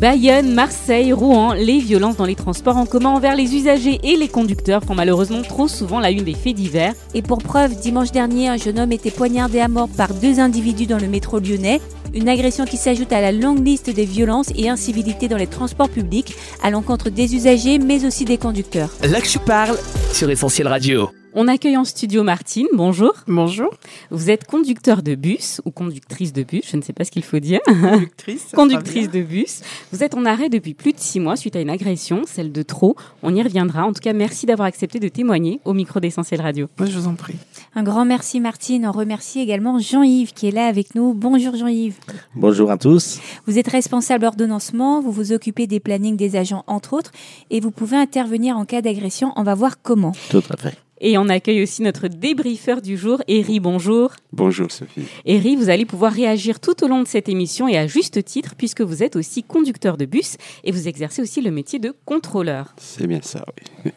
Bayonne, Marseille, Rouen, les violences dans les transports en commun envers les usagers et les conducteurs font malheureusement trop souvent la une des faits divers. Et pour preuve, dimanche dernier, un jeune homme était poignardé à mort par deux individus dans le métro lyonnais. Une agression qui s'ajoute à la longue liste des violences et incivilités dans les transports publics à l'encontre des usagers mais aussi des conducteurs. Là que je parle sur Essentiel Radio. On accueille en studio Martine, bonjour. Bonjour, Vous êtes conducteur de bus ou conductrice de bus, je ne sais pas ce qu'il faut dire. conductrice. Conductrice de bus. Vous êtes en arrêt depuis plus de six mois suite à une agression, celle de trop. On y reviendra. En tout cas, merci d'avoir accepté de témoigner au micro d'Essentiel Radio. Moi, je vous en prie. Un grand merci Martine. On remercie également Jean-Yves qui est là avec nous. Bonjour Jean-Yves. Bonjour à tous. Vous êtes responsable ordonnancement, vous vous occupez des plannings des agents entre autres et vous pouvez intervenir en cas d'agression. On va voir comment. Tout à fait. Et on accueille aussi notre débriefeur du jour, Eri. Bonjour. Bonjour Sophie. Eri, vous allez pouvoir réagir tout au long de cette émission et à juste titre puisque vous êtes aussi conducteur de bus et vous exercez aussi le métier de contrôleur. C'est bien ça, oui.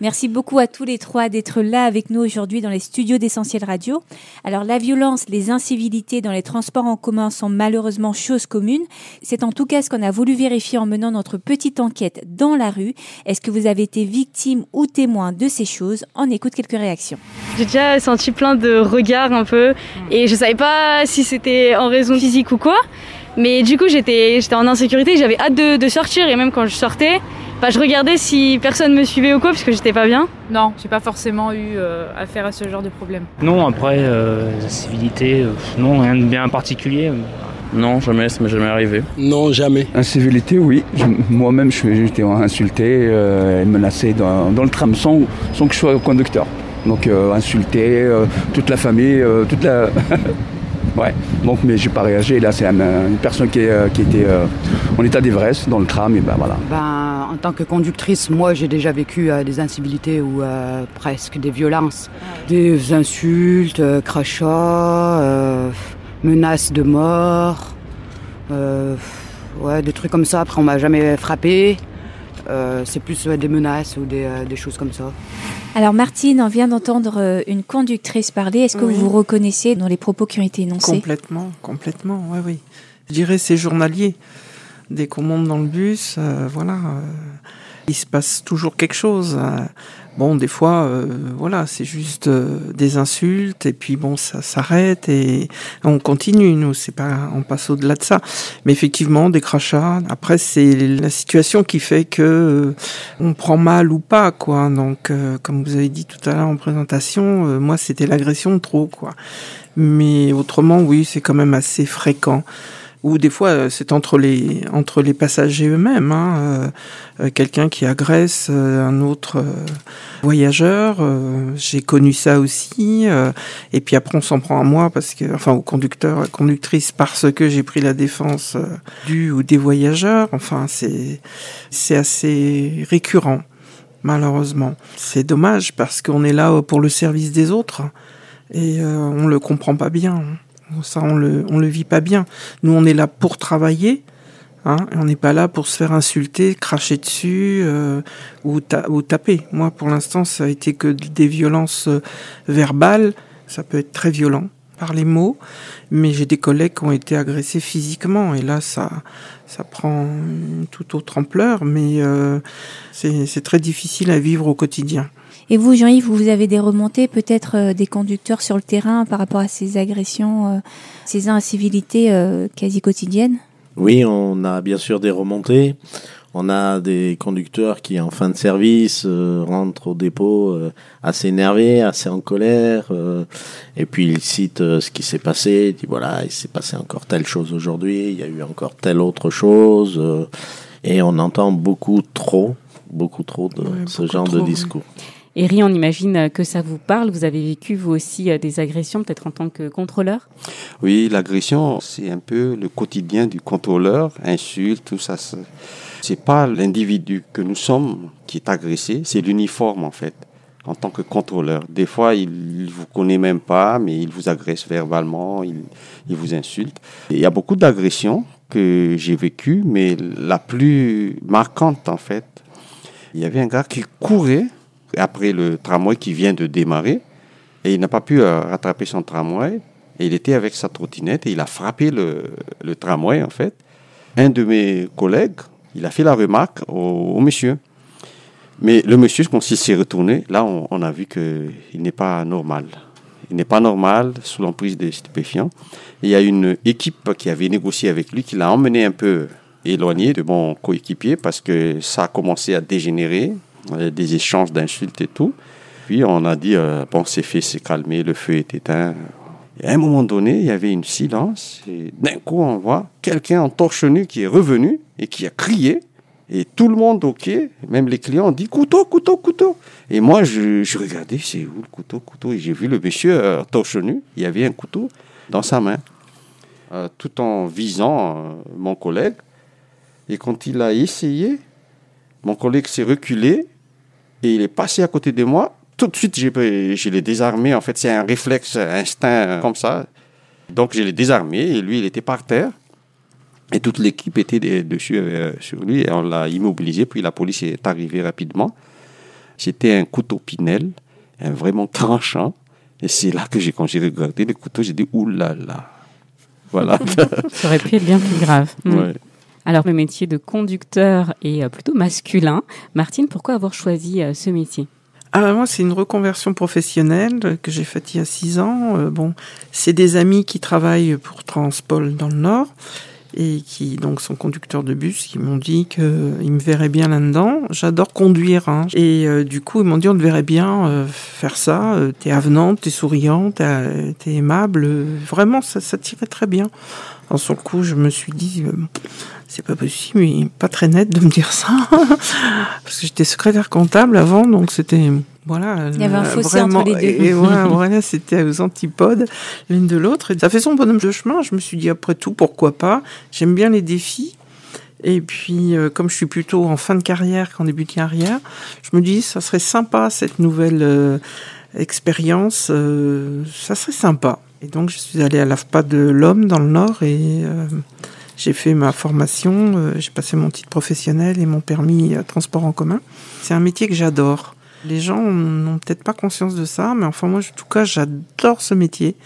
Merci beaucoup à tous les trois d'être là avec nous aujourd'hui dans les studios d'Essentiel Radio. Alors la violence, les incivilités dans les transports en commun sont malheureusement choses communes. C'est en tout cas ce qu'on a voulu vérifier en menant notre petite enquête dans la rue. Est-ce que vous avez été victime ou témoin de ces choses? On écoute quelques réactions. J'ai déjà senti plein de regards un peu et je savais pas si c'était en raison physique ou quoi. Mais du coup, j'étais en insécurité, j'avais hâte de sortir et même quand je sortais, bah, je regardais si personne me suivait ou quoi parce que j'étais pas bien. Non, j'ai pas forcément eu euh, affaire à ce genre de problème. Non, après, euh, la civilité, euh, non, rien de bien particulier. Non, jamais, ça m'est jamais arrivé. Non, jamais. Incivilité, oui. Moi-même, je suis- j'étais insulté euh, et menacé dans, dans le tram sans, sans que je sois conducteur. Donc euh, insulté, euh, toute la famille, euh, toute la... ouais. Donc, mais j'ai pas réagi. Là, c'est un- une personne qui, est, euh, qui était euh, en état d'ivresse dans le tram et ben voilà. Ben, en tant que conductrice, moi j'ai déjà vécu euh, des incivilités ou euh, presque des violences, des insultes, euh, crachats, euh, menaces de mort, euh, ouais, des trucs comme ça. Après, on m'a jamais frappé. Euh, c'est plus ouais, des menaces ou des, euh, des choses comme ça. Alors Martine, on vient d'entendre euh, une conductrice parler. Est-ce que Oui. vous vous reconnaissez dans les propos qui ont été énoncés? Complètement, complètement, oui, oui. Je dirais c'est journalier. Dès qu'on monte dans le bus, euh, voilà, euh, il se passe toujours quelque chose. Bon, des fois, euh, voilà, c'est juste euh, des insultes et puis bon, ça s'arrête et on continue. Nous, c'est pas, on passe au-delà de ça. Mais effectivement, des crachats. Après, c'est la situation qui fait que euh, on prend mal ou pas, quoi. Donc, euh, comme vous avez dit tout à l'heure en présentation, euh, moi, c'était l'agression de trop, quoi. Mais autrement, oui, c'est quand même assez fréquent. Ou des fois, euh, c'est entre les entre les passagers eux-mêmes. Hein, euh, euh, Quelqu'un qui agresse euh, un autre voyageur. euh, J'ai connu ça aussi. euh, et puis après, on s'en prend à moi parce que, enfin, au conducteur, à la conductrice, parce que j'ai pris la défense du ou des voyageurs. Enfin, c'est c'est assez récurrent, malheureusement. C'est dommage parce qu'on est là pour le service des autres et on le comprend pas bien. Ça, on le, on le vit pas bien. Nous, on est là pour travailler. Hein, on n'est pas là pour se faire insulter, cracher dessus euh, ou, ta- ou taper. Moi, pour l'instant, ça a été que des violences euh, verbales. Ça peut être très violent par les mots, mais j'ai des collègues qui ont été agressés physiquement. Et là, ça, ça prend une toute autre ampleur, mais euh, c'est très difficile à vivre au quotidien. Et vous, Jean-Yves, vous avez des remontées, peut-être euh, des conducteurs sur le terrain par rapport à ces agressions, euh, ces incivilités euh, quasi quotidiennes? Oui, on a bien sûr des remontées. On a des conducteurs qui, en fin de service, euh, rentrent au dépôt euh, assez énervés, assez en colère. euh, et puis ils citent euh, ce qui s'est passé. Ils disent voilà, il s'est passé encore telle chose aujourd'hui, il y a eu encore telle autre chose. euh, et on entend beaucoup trop, beaucoup trop de Ouais, ce genre trop, de oui. Eri, on imagine que ça vous parle. Vous avez vécu vous aussi euh, des agressions, peut-être en tant que contrôleur? Oui, l'agression, c'est un peu le quotidien du contrôleur, insulte, tout ça. c'est- pas l'individu que nous sommes qui est agressé, c'est l'uniforme en fait. En tant que contrôleur, des fois il vous connaît même pas, mais il vous agresse verbalement, il, vous insulte. Il y a beaucoup d'agressions que j'ai vécues, mais la plus marquante en fait, il y avait un gars qui courait après le tramway qui vient de démarrer. Et il n'a pas pu euh, rattraper son tramway. Et il était avec sa trottinette et il a frappé le, tramway, en fait. Un de mes collègues, il a fait la remarque au, monsieur. Mais le monsieur, quand il s'est retourné, là, on, a vu qu'il n'est pas normal. Il n'est pas normal sous l'emprise des stupéfiants. Il y a une équipe qui avait négocié avec lui, qui l'a emmené un peu éloigné de mon coéquipier parce que ça a commencé à dégénérer, des échanges d'insultes et tout. Puis on a dit, euh, bon, c'est fait, c'est calmé, le feu est éteint. Et à un moment donné, il y avait une silence. Et d'un coup, on voit quelqu'un en torche nu qui est revenu et qui a crié. Et tout le monde quai, même les clients, ont dit couteau, couteau, couteau. Et moi, je, je regardais, c'est où le couteau, couteau? Et j'ai vu le monsieur euh, torche nu. Il y avait un couteau dans sa main, euh, tout en visant euh, mon collègue. Et quand il a essayé, mon collègue s'est reculé et il est passé à côté de moi. Tout de suite, j'ai- je l'ai désarmé. En fait, c'est un réflexe, un instinct euh, comme ça. Donc, je l'ai désarmé et lui, il était par terre. Et toute l'équipe était de- dessus euh, sur lui et on l'a immobilisé. Puis la police est arrivée rapidement. C'était un couteau Pinel, un vraiment tranchant. Et c'est là que j'ai, quand j'ai regardé le couteau, j'ai dit oulala. Là là. Voilà. Ça aurait pu être bien plus grave. Mm. Ouais. Alors, le métier de conducteur est euh, plutôt masculin. Martine, pourquoi avoir choisi euh, ce métier? Ah moi, c'est une reconversion professionnelle que j'ai faite il y a six ans. Euh, bon, c'est des amis qui travaillent pour Transpol dans le Nord et qui donc sont conducteurs de bus qui m'ont dit qu'ils me verraient bien là-dedans. J'adore conduire hein. et du coup ils m'ont dit on te verrait bien faire ça. T'es avenante, t'es souriante, t'es aimable. Vraiment, ça, ça tirait très bien. Sur le coup, je me suis dit c'est pas possible, mais pas très net de me dire ça parce que j'étais secrétaire comptable avant, donc c'était voilà. Il y avait un fossé entre les deux. Et voilà, voilà, c'était aux antipodes l'une de l'autre. Et ça fait son bonhomme de chemin. Je me suis dit après tout, pourquoi pas? J'aime bien les défis. Et puis, euh, comme je suis plutôt en fin de carrière qu'en début de carrière, je me dis, ça serait sympa cette nouvelle euh, expérience. euh, ça serait sympa. Et donc, je suis allée à l'AFPA de l'Homme dans le Nord et j'ai fait ma formation. euh, j'ai passé mon titre professionnel et mon permis euh, transport en commun. C'est un métier que j'adore. Les gens n'ont peut-être pas conscience de ça, mais enfin moi, en tout cas, j'adore ce métier.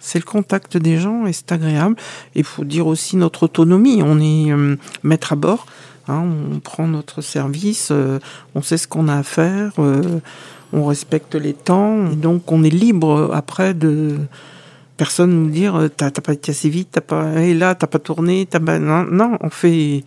C'est le contact des gens et c'est agréable. Il faut dire aussi notre autonomie. On est euh, maître à bord. hein, on prend notre service, euh, on sait ce qu'on a à faire, euh, on respecte les temps. Donc on est libre après de personne nous dire euh, t'as pas été assez vite, t'as pas et là t'as pas tourné, t'as pas non, non, on fait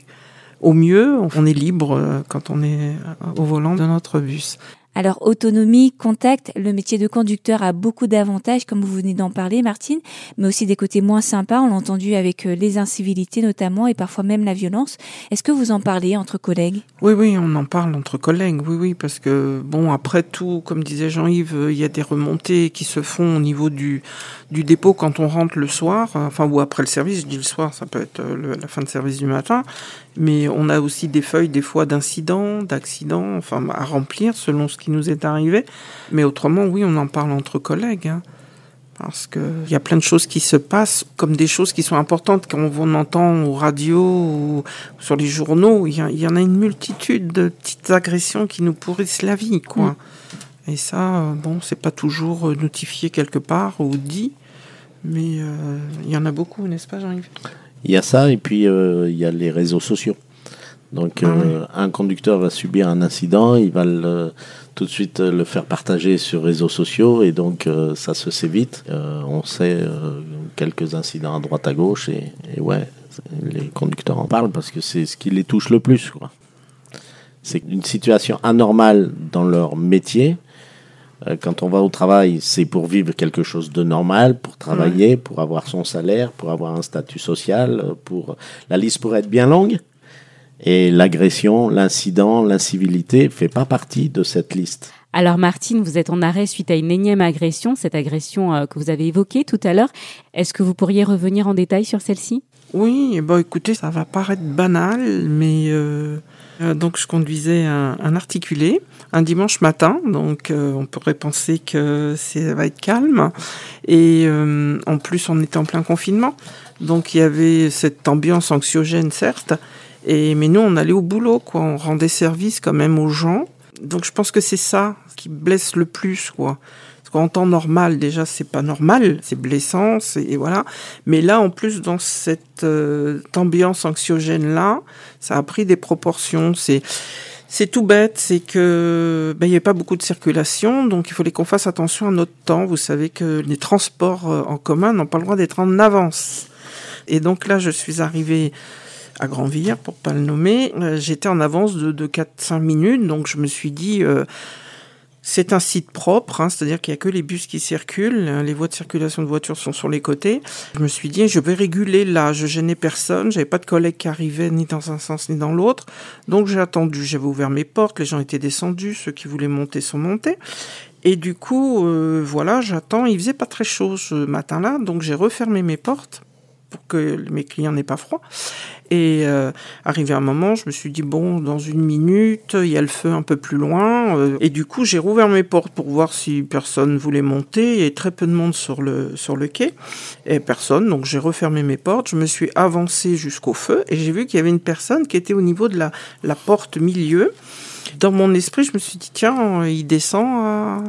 au mieux, on est libre euh, quand on est au volant de notre bus. Alors autonomie, contact, le métier de conducteur a beaucoup d'avantages, comme vous venez d'en parler, Martine, mais aussi des côtés moins sympas. On l'a entendu avec euh, les incivilités notamment et parfois même la violence. Est-ce que vous en parlez entre collègues? Oui, oui, on en parle entre collègues, oui, oui, parce que, bon, après tout, comme disait Jean-Yves, euh, il y a des remontées qui se font au niveau du, du dépôt quand on rentre le soir, euh, enfin, ou après le service, je dis le soir, ça peut être la fin de service du matin, mais on a aussi des feuilles, des fois, d'incidents, d'accidents, enfin, à remplir selon ce qui nous est arrivé, mais autrement, oui, on en parle entre collègues, hein. Parce que il y a plein de choses qui se passent, comme des choses qui sont importantes quand on entend aux radios ou sur les journaux. Il y, en a une multitude de petites agressions qui nous pourrissent la vie, quoi. Et ça, bon, c'est pas toujours notifié quelque part ou dit, mais euh, il y en a beaucoup, n'est-ce pas, Jean-Yves? Il y a ça, et puis euh, il y a les réseaux sociaux. Donc, Ah euh, un conducteur va subir un incident, il va le- tout de suite euh, le faire partager sur réseaux sociaux, et donc euh, ça se sait vite. Euh, on sait euh, quelques incidents à droite à gauche, et, et ouais, les conducteurs en parlent parce que c'est ce qui les touche le plus. quoi. C'est une situation anormale dans leur métier. Euh, Quand on va au travail, c'est pour vivre quelque chose de normal, pour travailler, pour avoir son salaire, pour avoir un statut social, euh, pour la liste pourrait être bien longue. Et l'agression, l'incident, l'incivilité fait pas partie de cette liste. Alors Martine, vous êtes en arrêt suite à une énième agression, cette agression euh, que vous avez évoquée tout à l'heure. Est-ce que vous pourriez revenir en détail sur celle-ci? Oui, ben, écoutez, ça va paraître banal, mais euh, euh, donc je conduisais un, un articulé un dimanche matin, donc euh, on pourrait penser que ça va être calme. Et euh, en plus, on était en plein confinement, donc il y avait cette ambiance anxiogène, certes, et mais nous, on allait au boulot, quoi. On rendait service quand même aux gens. Donc je pense que c'est ça qui blesse le plus, quoi. Qu'en temps normal, déjà, c'est pas normal, c'est blessant, et voilà. Mais là, en plus, dans cette euh, ambiance anxiogène-là, ça a pris des proportions. C'est c'est tout bête, c'est que ben, il n'y avait pas beaucoup de circulation, donc il fallait qu'on fasse attention à notre temps. Vous savez que les transports euh, en commun n'ont pas le droit d'être en avance. Et donc là, je suis arrivée à Grandvillers, pour pas le nommer. Euh, j'étais en avance de, de 4-5 minutes, donc je me suis dit, euh, c'est un site propre, hein, c'est-à-dire qu'il n'y a que les bus qui circulent, hein, les voies de circulation de voitures sont sur les côtés. Je me suis dit, je vais réguler là, je gênais personne, j'avais pas de collègues qui arrivaient ni dans un sens ni dans l'autre. Donc j'ai attendu, j'avais ouvert mes portes, les gens étaient descendus, ceux qui voulaient monter sont montés. Et du coup, euh, voilà, j'attends. Il faisait pas très chaud ce matin-là, donc j'ai refermé mes portes pour que mes clients n'aient pas froid. Et euh, arrivé un moment, je me suis dit bon, dans une minute, il y a le feu un peu plus loin. Euh, et du coup, j'ai rouvert mes portes pour voir si personne voulait monter. Il y avait très peu de monde sur le sur le quai et personne. Donc j'ai refermé mes portes. Je me suis avancé jusqu'au feu et j'ai vu qu'il y avait une personne qui était au niveau de la la porte milieu. Dans mon esprit, je me suis dit tiens, il descend à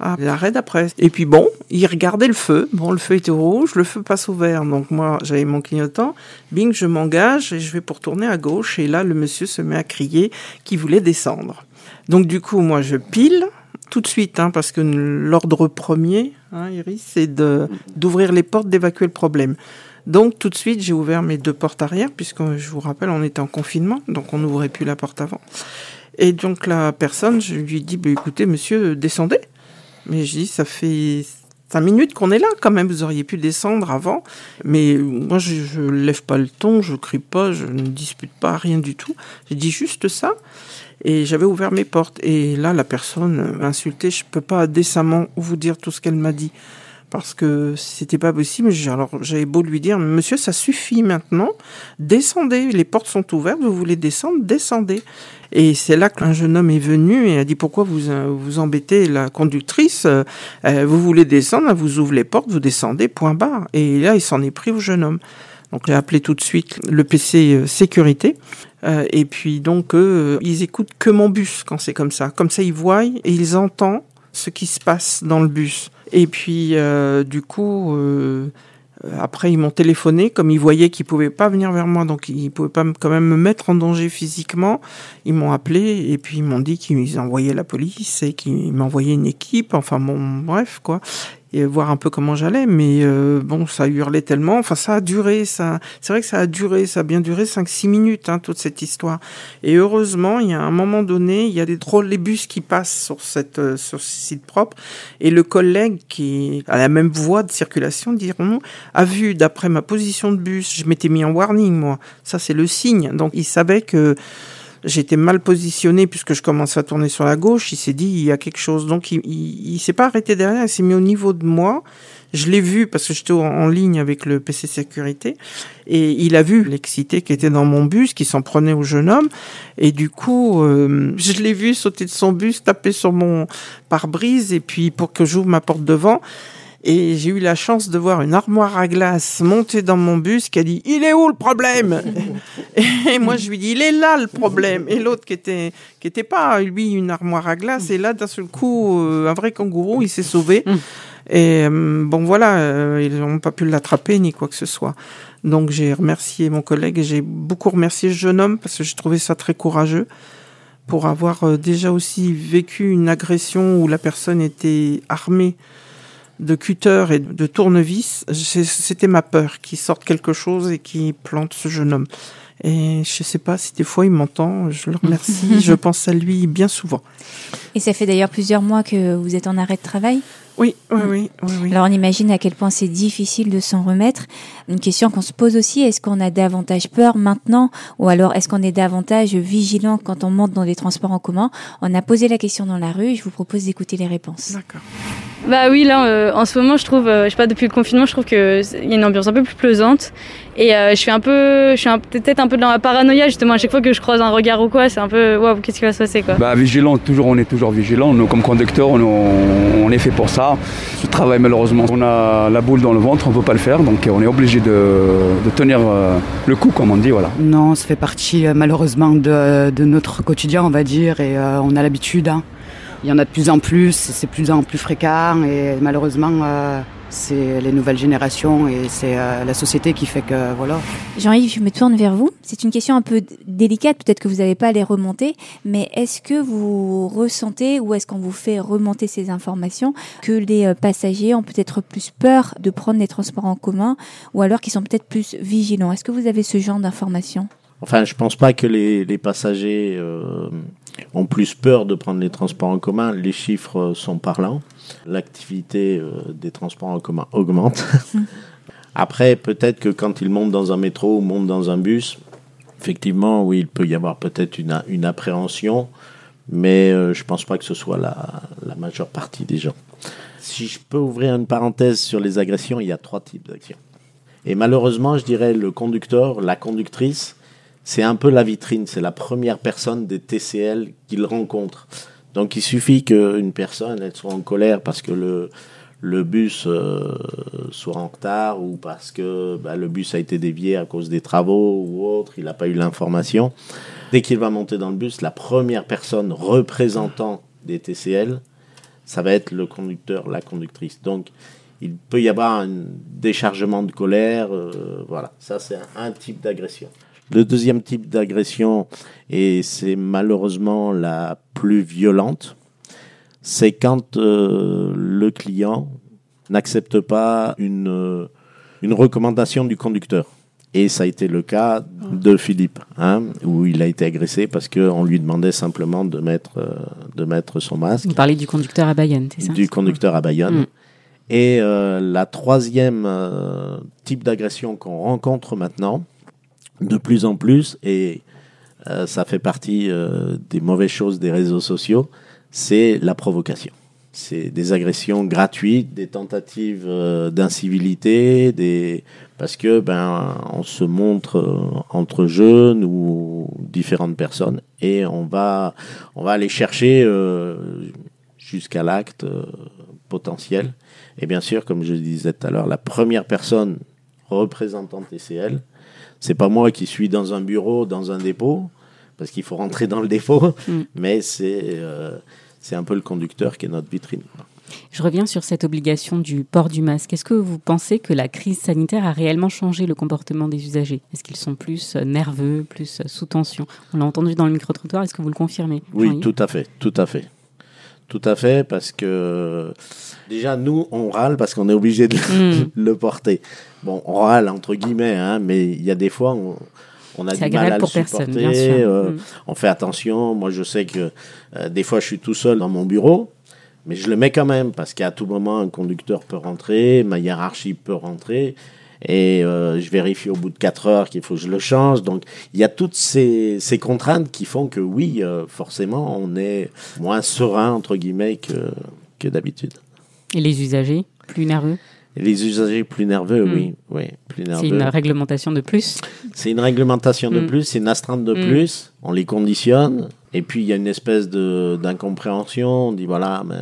à l'arrêt d'après. Et puis bon, il regardait le feu. Bon, le feu était rouge, le feu passe au vert. Donc moi, j'avais mon clignotant. Bing, je m'engage et je vais pour tourner à gauche. Et là, le monsieur se met à crier qu'il voulait descendre. Donc du coup, moi, je pile tout de suite, hein, parce que l'ordre premier, hein, Iris, c'est d'ouvrir les portes, d'évacuer le problème. Donc tout de suite, j'ai ouvert mes deux portes arrière, puisque je vous rappelle, on était en confinement, donc on n'ouvrait plus la porte avant. Et donc la personne, je lui dis, bah, écoutez, monsieur, descendez. Mais je dis, ça fait cinq minutes qu'on est là quand même, vous auriez pu descendre avant. Mais moi, je, je lève pas le ton, je crie pas, je ne dispute pas, rien du tout. J'ai dit juste ça. Et j'avais ouvert mes portes. Et là, la personne m'a insulté. Je peux pas décemment vous dire tout ce qu'elle m'a dit. Parce que c'était pas possible. Alors, j'avais beau lui dire, monsieur, ça suffit maintenant. Descendez. Les portes sont ouvertes. Vous voulez descendre? Descendez. Et c'est là qu'un jeune homme est venu et a dit pourquoi vous vous embêtez la conductrice? Euh, Vous voulez descendre, vous ouvrez les portes, vous descendez, point barre. Et là, il s'en est pris au jeune homme. Donc j'ai appelé tout de suite le PC euh, sécurité. Euh, et puis donc ils écoutent que mon bus quand c'est comme ça. Comme ça, ils voient et ils entendent ce qui se passe dans le bus. Et puis du coup, après, ils m'ont téléphoné, comme ils voyaient qu'ils pouvaient pas venir vers moi, donc ils pouvaient pas quand même me mettre en danger physiquement. Ils m'ont appelé et puis ils m'ont dit qu'ils envoyaient la police et qu'ils m'envoyaient une équipe. Enfin bon, bref quoi et voir un peu comment j'allais. Mais euh, bon, ça hurlait tellement. Enfin, ça a duré. Ça, c'est vrai que ça a duré. Ça a bien duré 5-6 minutes, hein, toute cette histoire. Et heureusement, il y a un moment donné, il y a des trolleybus qui passent sur cette euh, sur ce site propre. Et le collègue qui a la même voie de circulation, dirons-nous, a vu d'après ma position de bus, je m'étais mis en warning moi. Ça, c'est le signe. Donc, il savait que j'étais mal positionné puisque je commençais à tourner sur la gauche. Il s'est dit il y a quelque chose, donc il, s'est pas arrêté derrière, il s'est mis au niveau de moi. Je l'ai vu parce que j'étais en ligne avec le PC sécurité et il a vu l'excité qui était dans mon bus, qui s'en prenait au jeune homme et du coup euh, je l'ai vu sauter de son bus, taper sur mon pare-brise et puis pour que j'ouvre ma porte devant. Et j'ai eu la chance de voir une armoire à glace monter dans mon bus qui a dit Il est où le problème? Et moi je lui dis Il est là le problème. Et l'autre qui était qui était pas lui une armoire à glace et là d'un seul coup euh, un vrai kangourou il s'est sauvé. Mm. Et euh, bon voilà euh, ils n'ont pas pu l'attraper ni quoi que ce soit. Donc j'ai remercié mon collègue et j'ai beaucoup remercié ce jeune homme parce que j'ai trouvé ça très courageux pour avoir déjà aussi vécu une agression où la personne était armée de cutter et de tournevis, c'était ma peur qu'il sorte quelque chose et qu'il plante ce jeune homme. Et je sais pas si des fois il m'entend, je le remercie, je pense à lui bien souvent. Et ça fait d'ailleurs plusieurs mois que vous êtes en arrêt de travail? Oui, oui, oui, oui, Alors on imagine à quel point c'est difficile de s'en remettre. Une question qu'on se pose aussi, est-ce qu'on a davantage peur maintenant ou alors est-ce qu'on est davantage vigilant quand on monte dans des transports en commun? On a posé la question dans la rue, je vous propose d'écouter les réponses. D'accord. Bah oui, là, euh, en ce moment, je trouve, euh, je sais pas, depuis le confinement, je trouve qu'il y a une ambiance un peu plus plaisante. Et euh, je suis un peu, je suis peut-être un peu dans la paranoïa, justement, à chaque fois que je croise un regard ou quoi, c'est un peu, waouh, qu'est-ce qui va se passer, quoi. Bah, vigilant, toujours, on est toujours vigilant. Nous, comme conducteurs, on, on est fait pour ça. Ce travail, malheureusement, on a la boule dans le ventre, on ne peut pas le faire, donc on est obligé de, de tenir euh, le coup, comme on dit, voilà. Non, ça fait partie malheureusement de, de notre quotidien, on va dire, et euh, on a l'habitude. hein. Il y en a de plus en plus, c'est de plus en plus fréquent, et malheureusement, euh, c'est les nouvelles générations et c'est euh, la société qui fait que voilà. Jean-Yves, je me tourne vers vous. C'est une question un peu délicate, peut-être que vous n'allez pas à les remonter, mais est-ce que vous ressentez ou est-ce qu'on vous fait remonter ces informations que les euh, passagers ont peut-être plus peur de prendre les transports en commun ou alors qu'ils sont peut-être plus vigilants? Est-ce que vous avez ce genre d'informations? Enfin, je pense pas que les, les passagers euh, ont plus peur de prendre les transports en commun. Les chiffres sont parlants. L'activité euh, des transports en commun augmente. Après, peut-être que quand ils montent dans un métro ou montent dans un bus, effectivement, oui, il peut y avoir peut-être une, appréhension, mais euh, je pense pas que ce soit la, la majeure partie des gens. Si je peux ouvrir une parenthèse sur les agressions, il y a trois types d'agressions. Et malheureusement, je dirais le conducteur, la conductrice, c'est un peu la vitrine, c'est la première personne des TCL qu'il rencontre. Donc il suffit qu'une personne soit en colère parce que le, bus euh, soit en retard ou parce que bah, le bus a été dévié à cause des travaux ou autre, il n'a pas eu l'information. Dès qu'il va monter dans le bus, la première personne représentant des TCL, ça va être le conducteur, la conductrice. Donc il peut y avoir un déchargement de colère, euh, voilà, ça c'est un type d'agression. Le deuxième type d'agression, et c'est malheureusement la plus violente, c'est quand euh, le client n'accepte pas une, euh, une recommandation du conducteur. Et ça a été le cas de Philippe, hein, où il a été agressé parce qu'on lui demandait simplement de mettre, euh, de mettre son masque Vous parlez du conducteur à Bayonne, c'est ça? Du conducteur à Bayonne. Mm. Et euh, la troisième euh, type d'agression qu'on rencontre maintenant, de plus en plus, et euh, ça fait partie euh, des mauvaises choses des réseaux sociaux, c'est la provocation. C'est des agressions gratuites, des tentatives euh, d'incivilité, des parce que ben on se montre entre jeunes ou différentes personnes et on va on va aller chercher jusqu'à l'acte potentiel. Et bien sûr, comme je disais tout à l'heure, la première personne représentant TCL, c'est pas moi qui suis dans un bureau, dans un dépôt, parce qu'il faut rentrer dans le dépôt, Mm. mais c'est euh, c'est un peu le conducteur qui est notre vitrine. Je reviens sur cette obligation du port du masque. Est-ce que vous pensez que la crise sanitaire a réellement changé le comportement des usagers? Est-ce qu'ils sont plus euh, nerveux, plus euh, sous tension? On l'a entendu dans le micro-trottoir, est-ce que vous le confirmez? Oui, tout à fait, tout à fait. Tout à fait, parce que déjà, nous, on râle parce qu'on est obligé de le- Mm. le porter. Bon, on râle entre guillemets, hein, mais il y a des fois, on, on a du mal à pour le personne, supporter. bien sûr. euh, Mm. On fait attention. Moi, je sais que euh, des fois, je suis tout seul dans mon bureau, mais je le mets quand même parce qu'à tout moment, un conducteur peut rentrer, ma hiérarchie peut rentrer. Et euh, je vérifie au bout de 4 heures qu'il faut que je le change. Donc, il y a toutes ces, ces contraintes qui font que oui, euh, forcément, on est moins serein, entre guillemets, que, que d'habitude. Et les usagers plus nerveux? Les usagers plus nerveux, Mm. oui, oui, plus nerveux. C'est une réglementation de plus? C'est une réglementation de plus, c'est une astreinte de Mm. plus. On les conditionne. Et puis, il y a une espèce de, d'incompréhension. On dit, voilà, mais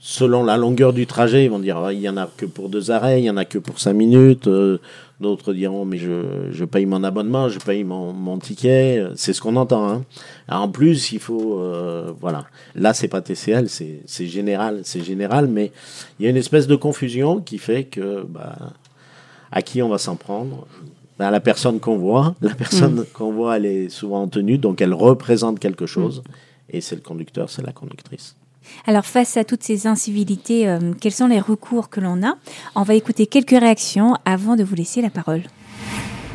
selon la longueur du trajet, ils vont dire, Ah, il y en a que pour deux arrêts, il y en a que pour cinq minutes. Euh, D'autres diront, mais je, je paye mon abonnement, je paye mon, mon ticket. C'est ce qu'on entend. Hein. Alors, en plus, il faut, euh, voilà. Là, c'est pas TCL, c'est c'est général, c'est général, mais il y a une espèce de confusion qui fait que, bah, à qui on va s'en prendre? Ben, à la personne qu'on voit. La personne qu'on voit, elle est souvent en tenue, donc elle représente quelque chose. Et c'est le conducteur, c'est la conductrice. Alors face à toutes ces incivilités, euh, quels sont les recours que l'on a? On va écouter quelques réactions avant de vous laisser la parole.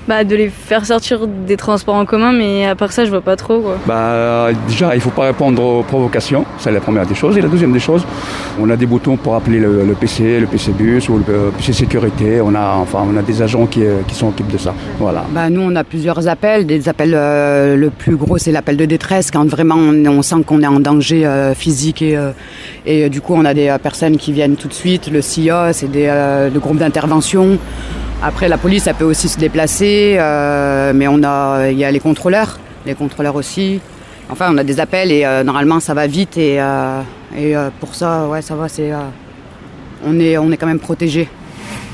Bah, de les faire sortir des transports en commun, mais à part ça, je vois pas trop, quoi. Bah, déjà, il ne faut pas répondre aux provocations, c'est la première des choses. Et la deuxième des choses, on a des boutons pour appeler le, le PC, le PC bus ou le euh, PC sécurité. On a, enfin, on a des agents qui, euh, qui sont occupés de ça. Voilà. Bah, nous, on a plusieurs appels. Des appels, euh, le plus gros, c'est l'appel de détresse, quand vraiment on, on sent qu'on est en danger euh, physique et, euh, Et du coup, on a des personnes qui viennent tout de suite. Le CIA, c'est des, le groupe d'intervention. Après, la police, ça peut aussi se déplacer. mais on a, il y a les contrôleurs, les contrôleurs aussi. Enfin, on a des appels et normalement, ça va vite. Et, et pour ça, ouais, ça va. C'est, on est, on est quand même protégé.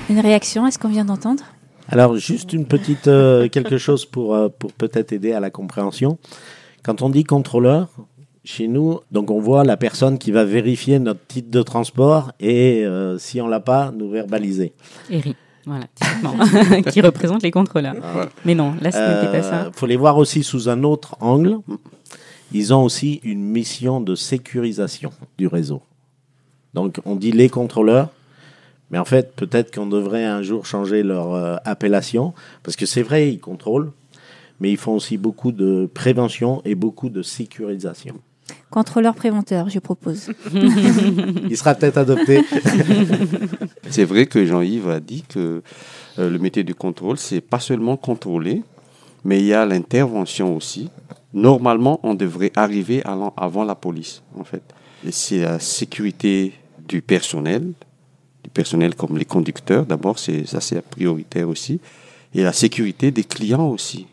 Une réaction à ce qu'on vient d'entendre? Alors, juste une petite euh, quelque chose pour, euh, pour peut-être aider à la compréhension. Quand on dit contrôleur, chez nous, donc on voit la personne qui va vérifier notre titre de transport et euh, si on l'a pas, nous verbaliser. Eric. Voilà, qui représente les contrôleurs. Ah, Mais non, là, ce n'était pas ça. Il faut les voir aussi sous un autre angle. Ils ont aussi une mission de sécurisation du réseau. Donc, on dit les contrôleurs, mais en fait, peut-être qu'on devrait un jour changer leur euh, appellation, parce que c'est vrai, ils contrôlent, mais ils font aussi beaucoup de prévention et beaucoup de sécurisation. Contrôleur préventeur, je propose. Il sera peut-être adopté. c'est vrai que Jean-Yves a dit que euh, le métier du contrôle, c'est pas seulement contrôler, mais il y a l'intervention aussi. Normalement, on devrait arriver avant la police, en fait. C'est la sécurité du personnel, du personnel comme les conducteurs, d'abord, c'est ça c'est prioritaire aussi, et la sécurité des clients aussi.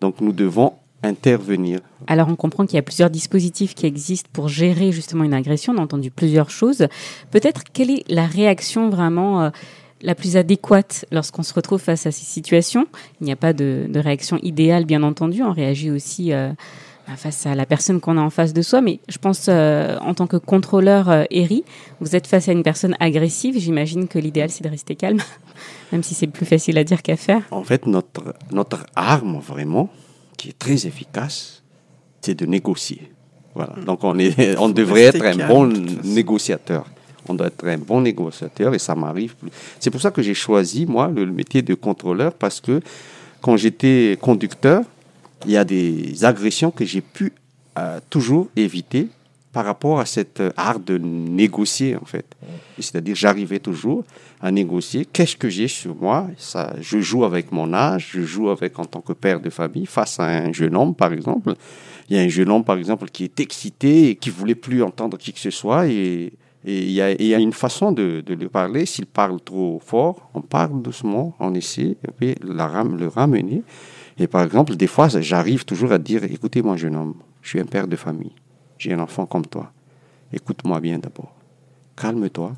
Donc nous devons intervenir. Alors on comprend qu'il y a plusieurs dispositifs qui existent pour gérer justement une agression, on a entendu plusieurs choses. Peut-être quelle est la réaction vraiment euh, la plus adéquate lorsqu'on se retrouve face à ces situations? Il n'y a pas de, réaction idéale bien entendu, on réagit aussi... Euh, face à la personne qu'on a en face de soi. Mais je pense, euh, en tant que contrôleur ERI, vous êtes face à une personne agressive. J'imagine que l'idéal, c'est de rester calme, même si c'est plus facile à dire qu'à faire. En fait, notre, notre arme, vraiment, qui est très efficace, c'est de négocier. Voilà. Hmm. Donc, on, est, on devrait être un bon négociateur. On doit être un bon négociateur et ça m'arrive plus. C'est pour ça que j'ai choisi, moi, le métier de contrôleur parce que quand j'étais conducteur, il y a des agressions que j'ai pu euh, toujours éviter par rapport à cette art de négocier en fait. C'est-à-dire j'arrivais toujours à négocier qu'est-ce que j'ai sur moi? Ça, je joue avec mon âge, je joue avec en tant que père de famille face à un jeune homme par exemple. Il y a un jeune homme par exemple qui est excité et qui voulait plus entendre qui que ce soit et, il, y a, une façon de, de lui parler. S'il parle trop fort, on parle doucement, on essaie de la le ramener. Et par exemple, des fois, j'arrive toujours à dire, écoutez, moi, jeune homme, je suis un père de famille, j'ai un enfant comme toi. Écoute-moi bien d'abord. Calme-toi,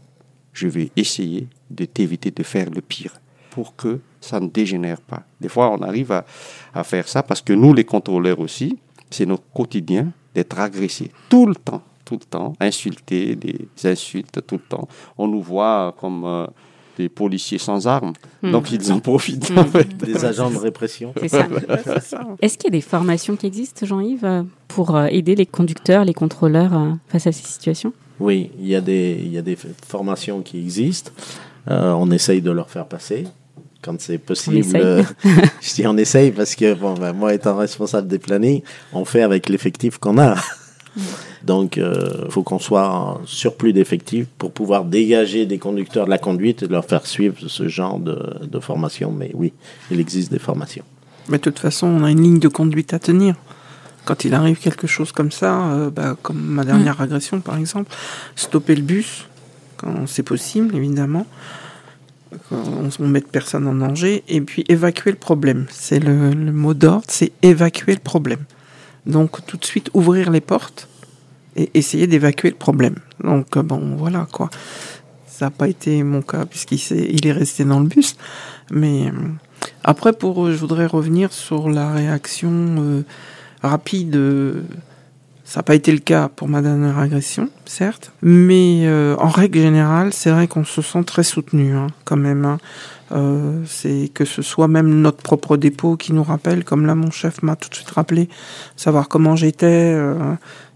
je vais essayer de t'éviter de faire le pire pour que ça ne dégénère pas. Des fois, on arrive à, faire ça parce que nous, les contrôleurs aussi, c'est notre quotidien d'être agressés tout le temps, tout le temps, insultés, des insultes tout le temps. On nous voit comme... Euh, des policiers sans armes. Hmm. Donc ils en profitent. Hmm. Des agents de répression. C'est ça. Est-ce qu'il y a des formations qui existent, Jean-Yves, euh, pour euh, aider les conducteurs, les contrôleurs euh, face à ces situations? Oui, il y, a des, il y a des formations qui existent. on essaye de leur faire passer quand c'est possible. je dis on essaye parce que bon, ben, moi étant responsable des plannings, on fait avec l'effectif qu'on a. Donc, il euh, faut qu'on soit en surplus d'effectifs pour pouvoir dégager des conducteurs de la conduite et leur faire suivre ce genre de, formation. Mais oui, il existe des formations. Mais de toute façon, on a une ligne de conduite à tenir. Quand il arrive quelque chose comme ça, euh, bah, comme ma dernière mm. agression par exemple, stopper le bus quand c'est possible, évidemment. On, on met personne en danger et puis évacuer le problème. C'est le mot d'ordre, c'est évacuer le problème. Donc tout de suite ouvrir les portes et essayer d'évacuer le problème. Donc euh, bon, voilà quoi. Ça n'a pas été mon cas puisqu'il est, resté dans le bus. Mais euh, après, pour, je voudrais revenir sur la réaction euh, rapide. Ça n'a pas été le cas pour ma dernière agression, certes, mais en règle générale, c'est vrai qu'on se sent très soutenu, hein, quand même. Hein. Euh, c'est que ce soit même notre propre dépôt qui nous rappelle, comme là mon chef m'a tout de suite rappelé, savoir comment j'étais, euh,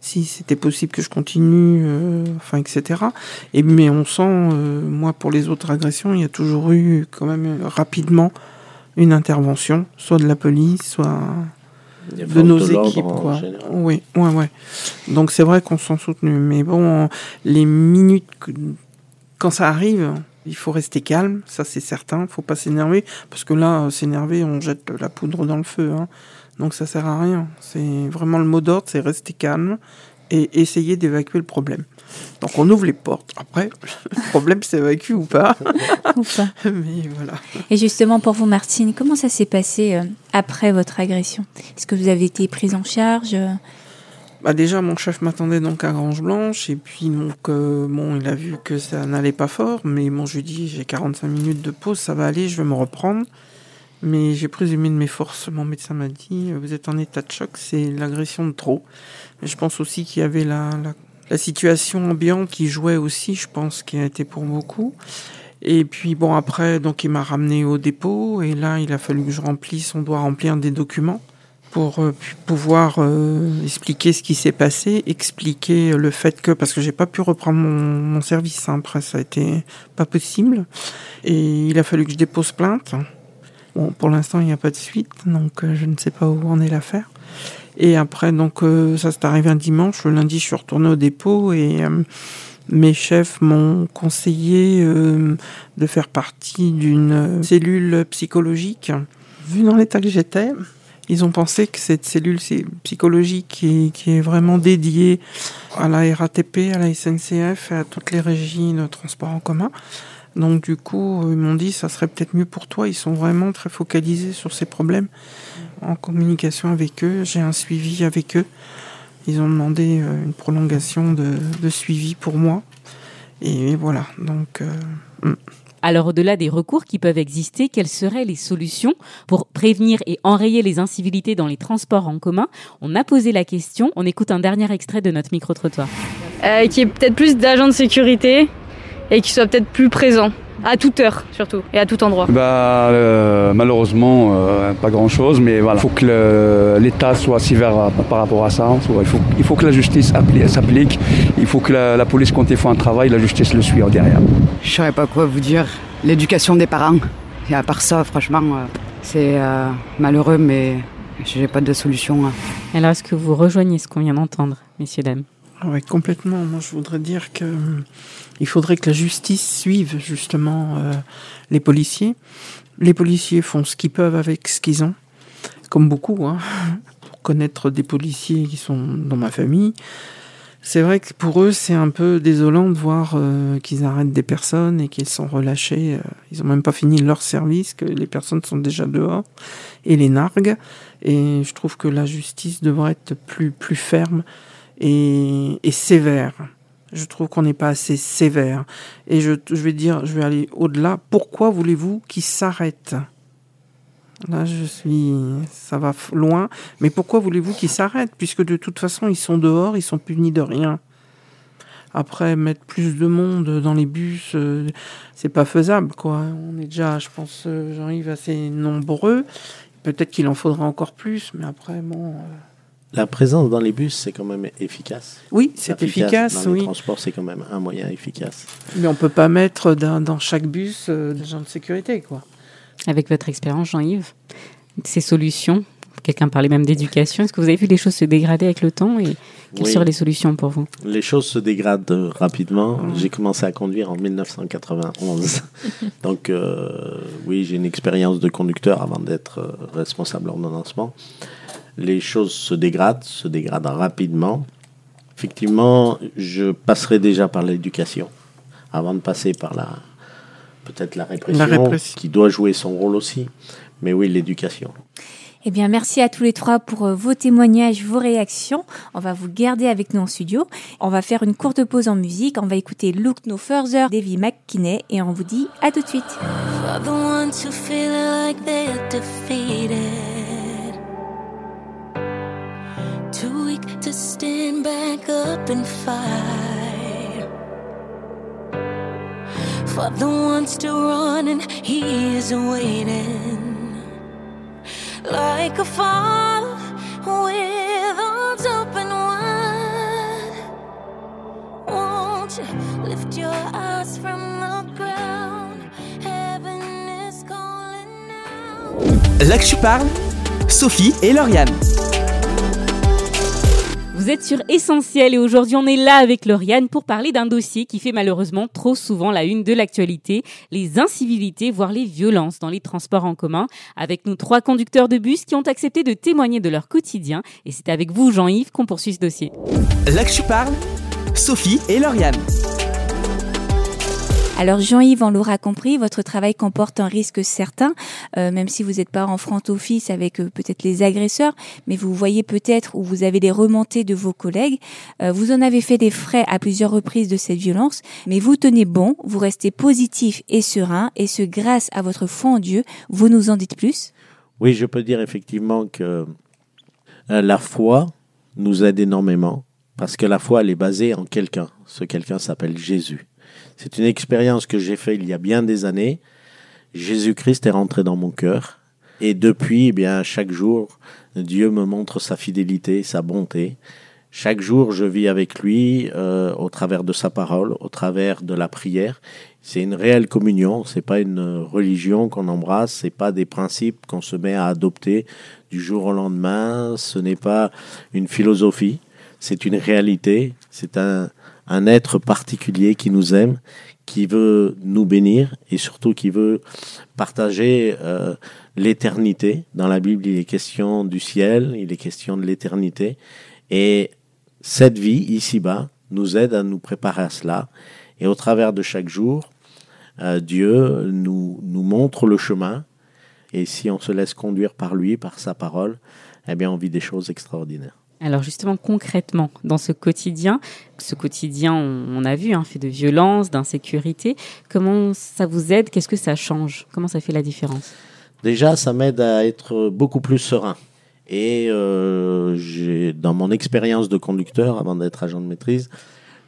si c'était possible que je continue, euh, enfin etc. Et mais on sent, moi pour les autres agressions, il y a toujours eu quand même rapidement une intervention, soit de la police, soit de nos équipes quoi. Oui, ouais, ouais. Donc c'est vrai qu'on s'en soutenu, mais bon, les minutes quand ça arrive, il faut rester calme, ça c'est certain. Il faut pas s'énerver parce que là, s'énerver, on jette la poudre dans le feu. Hein. Donc ça sert à rien. C'est vraiment le mot d'ordre, c'est rester calme et essayer d'évacuer le problème. Donc on ouvre les portes. Après, le problème s'évacue ou pas. Ou pas. Mais voilà. Et justement, pour vous, Martine, comment ça s'est passé euh, après votre agression? Est-ce que vous avez été prise en charge euh? Bah déjà, mon chef m'attendait donc à Grange Blanche, et puis donc, euh, bon, il a vu que ça n'allait pas fort, mais bon, je lui ai dit, j'ai 45 minutes de pause, ça va aller, je vais me reprendre. Mais j'ai présumé de mes forces. Mon médecin m'a dit, vous êtes en état de choc, c'est l'agression de trop. Mais je pense aussi qu'il y avait la, la, la situation ambiante qui jouait aussi, je pense, qui a été pour beaucoup. Et puis bon, après, donc il m'a ramené au dépôt, et là, il a fallu que je remplisse, on doit remplir des documents pour euh, pouvoir euh, expliquer ce qui s'est passé, expliquer le fait que parce que j'ai pas pu reprendre mon, mon service hein, après ça a été pas possible et il a fallu que je dépose plainte. Bon, pour l'instant il n'y a pas de suite donc euh, je ne sais pas où en est l'affaire. Et après donc euh, ça s'est arrivé un dimanche, le lundi je suis retourné au dépôt et euh, mes chefs m'ont conseillé euh, de faire partie d'une cellule psychologique. Vu dans l'état que j'étais, ils ont pensé que cette cellule psychologique qui qui est, vraiment dédiée à la RATP, à la SNCF et à toutes les régies de transport en commun. Donc du coup, ils m'ont dit ça serait peut-être mieux pour toi. Ils sont vraiment très focalisés sur ces problèmes en communication avec eux. J'ai un suivi avec eux. Ils ont demandé une prolongation de, suivi pour moi. Et voilà, donc... Euh, alors au-delà des recours qui peuvent exister, quelles seraient les solutions pour prévenir et enrayer les incivilités dans les transports en commun? On a posé la question, on écoute un dernier extrait de notre micro-trottoir. Euh, qui est peut-être plus d'agents de sécurité et qui soit peut-être plus présent. À toute heure, surtout, et à tout endroit. Bah, euh, malheureusement, euh, pas grand-chose, mais voilà. Il faut que l'État soit sévère par rapport à ça. Il faut, il faut que la justice s'applique. Il faut que la, la, police, quand il fait un travail, la justice le suive derrière. Je saurais pas quoi vous dire. L'éducation des parents. Et à part ça, franchement, euh, c'est malheureux, mais j'ai pas de solution. hein. Alors, est-ce que vous rejoignez ce qu'on vient d'entendre, messieurs, dames? Oui, complètement. Moi, je voudrais dire que il faudrait que la justice suive justement euh, les policiers. Les policiers font ce qu'ils peuvent avec ce qu'ils ont, comme beaucoup. Hein, pour connaître des policiers qui sont dans ma famille, c'est vrai que pour eux, c'est un peu désolant de voir euh, qu'ils arrêtent des personnes et qu'ils sont relâchés. Euh, ils ont même pas fini leur service, que les personnes sont déjà dehors et les narguent. Et je trouve que la justice devrait être plus plus ferme et, et sévère. Je trouve qu'on n'est pas assez sévère. Et je, je, vais dire, je vais aller au-delà. Pourquoi voulez-vous qu'ils s'arrêtent Là, je suis, ça va loin. Mais pourquoi voulez-vous qu'ils s'arrêtent Puisque de toute façon, ils sont dehors, ils sont punis de rien. Après, mettre plus de monde dans les bus, euh, c'est pas faisable, quoi. On est déjà, je pense, euh, j'arrive assez nombreux. Peut-être qu'il en faudra encore plus, mais après, bon. Euh... La présence dans les bus, c'est quand même efficace. Oui, c'est efficace. Dans oui. les transports, c'est quand même un moyen efficace. Mais on peut pas mettre dans, dans chaque bus euh, des gens de sécurité, quoi. Avec votre expérience, Jean-Yves, ces solutions, quelqu'un parlait même d'éducation. Est-ce que vous avez vu les choses se dégrader avec le temps et quelles Oui. seraient les solutions pour vous? Les choses se dégradent euh, rapidement. J'ai commencé à conduire en 1991. Donc, euh, oui, j'ai une expérience de conducteur avant d'être euh, responsable ordonnancement. Les choses se dégradent, se dégradent rapidement. Effectivement, je passerai déjà par l'éducation avant de passer par la peut-être la répression, La répression. qui doit jouer son rôle aussi. Mais oui, l'éducation. Eh bien, merci à tous les trois pour euh, vos témoignages, vos réactions. On va vous garder avec nous en studio. On va faire une courte pause en musique. On va écouter Look No Further d'Evie McKinney et on vous dit à tout de suite. Too weak to stand back up and fight. For the ones still running, he is waiting like a father with arms open wide. Won't you lift your eyes from the ground? Heaven is calling now. Là que je parle, Sophie et Lauriane. Vous êtes sur Essentiel et aujourd'hui on est là avec Lauriane pour parler d'un dossier qui fait malheureusement trop souvent la une de l'actualité, les incivilités, voire les violences dans les transports en commun. Avec nous trois conducteurs de bus qui ont accepté de témoigner de leur quotidien et c'est avec vous Jean-Yves qu'on poursuit ce dossier. Là que je parle, Sophie et Lauriane. Alors Jean-Yves, on l'aura compris, votre travail comporte un risque certain, euh, même si vous n'êtes pas en front office avec euh, peut-être les agresseurs, mais vous voyez peut-être où vous avez les remontées de vos collègues. Euh, vous en avez fait des frais à plusieurs reprises de cette violence, mais vous tenez bon, vous restez positif et serein, et ce grâce à votre foi en Dieu. Vous nous en dites plus? Oui, je peux dire effectivement que la foi nous aide énormément, parce que la foi, elle est basée en quelqu'un. Ce quelqu'un s'appelle Jésus. C'est une expérience que j'ai faite il y a bien des années. Jésus-Christ est rentré dans mon cœur. Et depuis, eh bien, chaque jour, Dieu me montre sa fidélité, sa bonté. Chaque jour, je vis avec lui euh, au travers de sa parole, au travers de la prière. C'est une réelle communion. C'est pas une religion qu'on embrasse. C'est pas des principes qu'on se met à adopter du jour au lendemain. Ce n'est pas une philosophie. C'est une réalité. C'est un, un être particulier qui nous aime, qui veut nous bénir et surtout qui veut partager euh, l'éternité. Dans la Bible, il est question du ciel, il est question de l'éternité. Et cette vie ici-bas nous aide à nous préparer à cela. Et au travers de chaque jour, euh, Dieu nous, nous montre le chemin. Et si on se laisse conduire par lui, par sa parole, eh bien, on vit des choses extraordinaires. Alors justement, concrètement, dans ce quotidien, ce quotidien, on, a vu, hein, fait de violence, d'insécurité, comment ça vous aide? Qu'est-ce que ça change? Comment ça fait la différence? Déjà, ça m'aide à être beaucoup plus serein. Et euh, dans mon expérience de conducteur, avant d'être agent de maîtrise,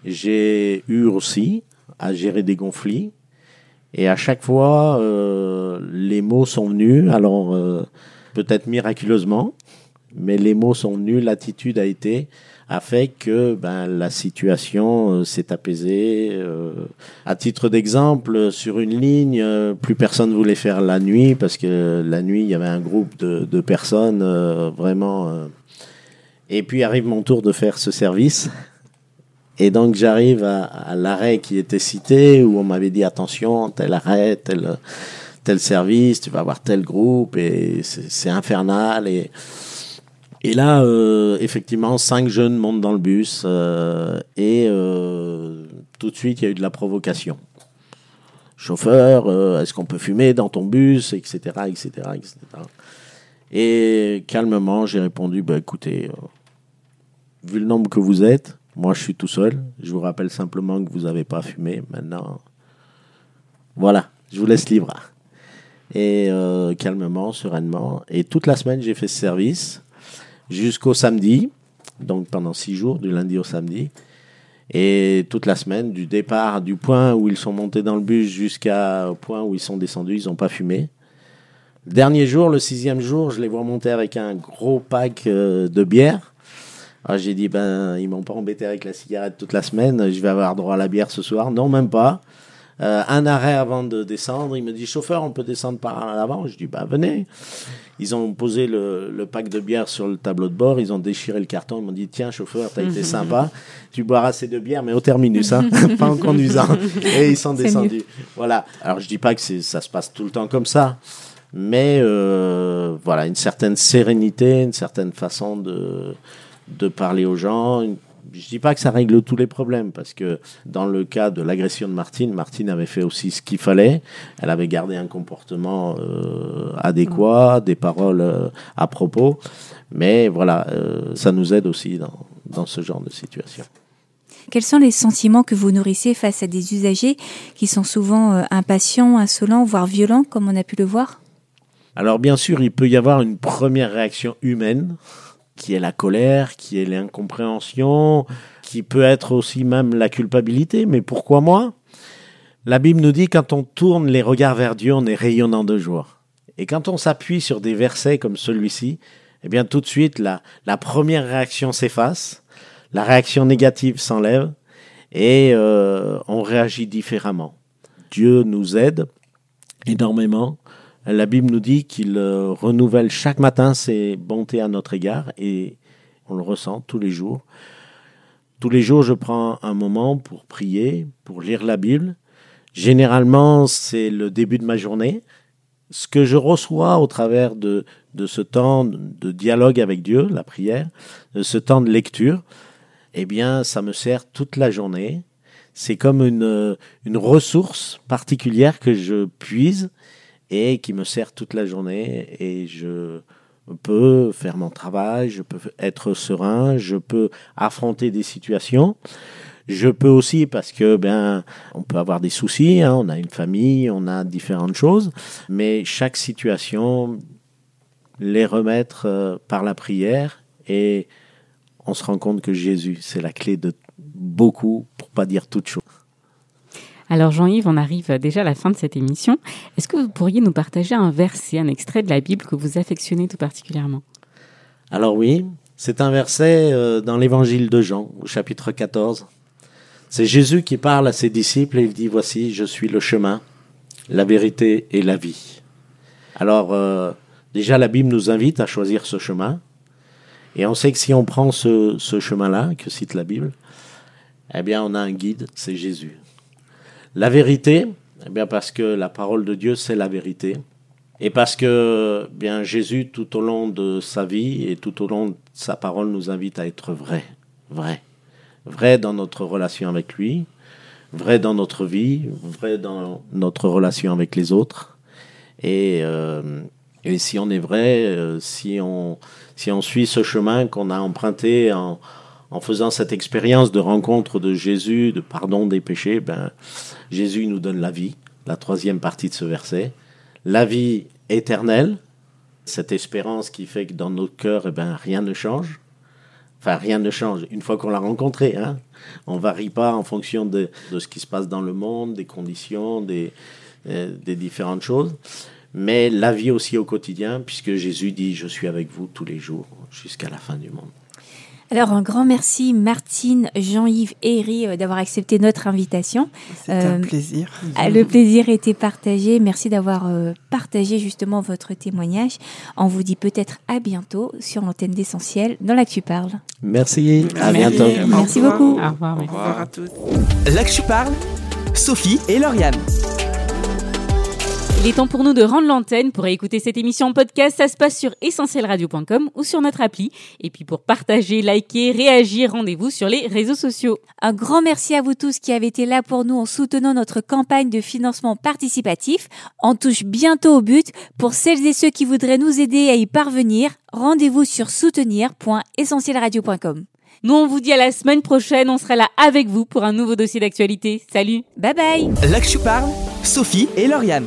j'ai eu aussi à gérer des conflits. Et à chaque fois, euh, les mots sont venus, alors euh, peut-être miraculeusement, mais les mots sont venus, l'attitude a été, a fait que ben, la situation euh, s'est apaisée. Euh, à titre d'exemple, sur une ligne, euh, plus personne voulait faire la nuit parce que la nuit, il y avait un groupe de, de personnes euh, vraiment. Et puis arrive mon tour de faire ce service. Et donc j'arrive à, l'arrêt qui était cité où on m'avait dit attention, tel arrêt, tel, tel service, tu vas avoir tel groupe et c'est infernal. Et, et là, euh, effectivement, cinq jeunes montent dans le bus euh, et euh, tout de suite, il y a eu de la provocation. Chauffeur, euh, est-ce qu'on peut fumer dans ton bus, etc., etc., etc. Et calmement, j'ai répondu, bah, écoutez, vu le nombre que vous êtes, moi je suis tout seul. Je vous rappelle simplement que vous n'avez pas fumé. Maintenant, voilà, je vous laisse libre. Et calmement, sereinement. Et toute la semaine, j'ai fait ce service jusqu'au samedi, donc pendant six jours, du lundi au samedi. Et toute la semaine, du départ, du point où ils sont montés dans le bus jusqu'au point où ils sont descendus, ils n'ont pas fumé. Dernier jour, le sixième jour, je les vois monter avec un gros pack euh, de bière. Alors j'ai dit, ben, ils m'ont pas embêté avec la cigarette toute la semaine, je vais avoir droit à la bière ce soir. Non, même pas. Euh, un arrêt avant de descendre, il me dit, chauffeur, on peut descendre par l'avant Je dis, ben, venez. Ils ont posé le, le pack de bière sur le tableau de bord, ils ont déchiré le carton, ils m'ont dit, tiens, chauffeur, t'as été sympa, tu boiras ces deux bières, mais au terminus, hein, pas en conduisant. Et ils sont descendus. Voilà. Alors je dis pas que ça se passe tout le temps comme ça, mais euh, voilà, une certaine sérénité, une certaine façon de, de parler aux gens. Une- Je dis pas que ça règle tous les problèmes, parce que dans le cas de l'agression de Martine, Martine avait fait aussi ce qu'il fallait. Elle avait gardé un comportement euh, adéquat, des paroles euh, à propos. Mais voilà, euh, ça nous aide aussi dans, dans ce genre de situation. Quels sont les sentiments que vous nourrissez face à des usagers qui sont souvent impatients, insolents, voire violents, comme on a pu le voir? Alors bien sûr, il peut y avoir une première réaction humaine, qui est la colère, qui est l'incompréhension, qui peut être aussi même la culpabilité. Mais pourquoi moi? La Bible nous dit quand on tourne les regards vers Dieu, on est rayonnant de joie. Et quand on s'appuie sur des versets comme celui-ci, eh bien tout de suite, la, la première réaction s'efface, la réaction négative s'enlève et euh, on réagit différemment. Dieu nous aide énormément. La Bible nous dit qu'il euh, renouvelle chaque matin ses bontés à notre égard et on le ressent tous les jours. Tous les jours, je prends un moment pour prier, pour lire la Bible. Généralement, c'est le début de ma journée. Ce que je reçois au travers de, ce temps de dialogue avec Dieu, la prière, de ce temps de lecture, eh bien, ça me sert toute la journée. C'est comme une, une ressource particulière que je puise et qui me sert toute la journée et je peux faire mon travail, je peux être serein, je peux affronter des situations. Je peux aussi parce que ben on peut avoir des soucis, hein, on a une famille, on a différentes choses, mais chaque situation les remettre euh, par la prière et on se rend compte que Jésus c'est la clé de beaucoup pour pas dire toute chose. Alors Jean-Yves, on arrive déjà à la fin de cette émission. Est-ce que vous pourriez nous partager un verset, un extrait de la Bible que vous affectionnez tout particulièrement? Alors oui, c'est un verset euh, dans l'évangile de Jean, au chapitre 14. C'est Jésus qui parle à ses disciples et il dit, voici, je suis le chemin, la vérité et la vie. Alors euh, déjà, la Bible nous invite à choisir ce chemin. Et on sait que si on prend ce, ce chemin-là, que cite la Bible, eh bien on a un guide, c'est Jésus. La vérité, eh parce que la parole de Dieu, c'est la vérité. Et parce que bien Jésus, tout au long de sa vie et tout au long de sa parole, nous invite à être vrai, vrai, vrai dans notre relation avec lui, vrai dans notre vie, vrai dans notre relation avec les autres. Et, euh, si on est vrai, euh, si on si on suit ce chemin qu'on a emprunté en, en faisant cette expérience de rencontre de Jésus, de pardon des péchés, ben, Jésus nous donne la vie, la troisième partie de ce verset. La vie éternelle, cette espérance qui fait que dans notre cœur, eh ben, rien ne change. Enfin, rien ne change une fois qu'on l'a rencontré. Hein. On ne varie pas en fonction de, ce qui se passe dans le monde, des conditions, des, euh, des différentes choses. Mais la vie aussi au quotidien, puisque Jésus dit, je suis avec vous tous les jours jusqu'à la fin du monde. Alors un grand merci Martine, Jean-Yves et Eri euh, d'avoir accepté notre invitation. C'est euh, un plaisir. Le plaisir était partagé. Merci d'avoir euh, partagé justement votre témoignage. On vous dit peut-être à bientôt sur l'antenne d'essentiel dans l'Actu Parle. Merci, à merci. bientôt. Merci beaucoup. Au revoir. Au revoir à tous. L'Actu Parle, Sophie et Lauriane. Il est temps pour nous de rendre l'antenne. Pour écouter cette émission en podcast, ça se passe sur essentielradio.com ou sur notre appli. Et puis pour partager, liker, réagir, rendez-vous sur les réseaux sociaux. Un grand merci à vous tous qui avez été là pour nous en soutenant notre campagne de financement participatif. On touche bientôt au but. Pour celles et ceux qui voudraient nous aider à y parvenir, rendez-vous sur soutenir.essentielradio.com. Nous, on vous dit à la semaine prochaine. On sera là avec vous pour un nouveau dossier d'actualité. Salut. Bye bye. L'Actu Parle, Sophie et Lauriane.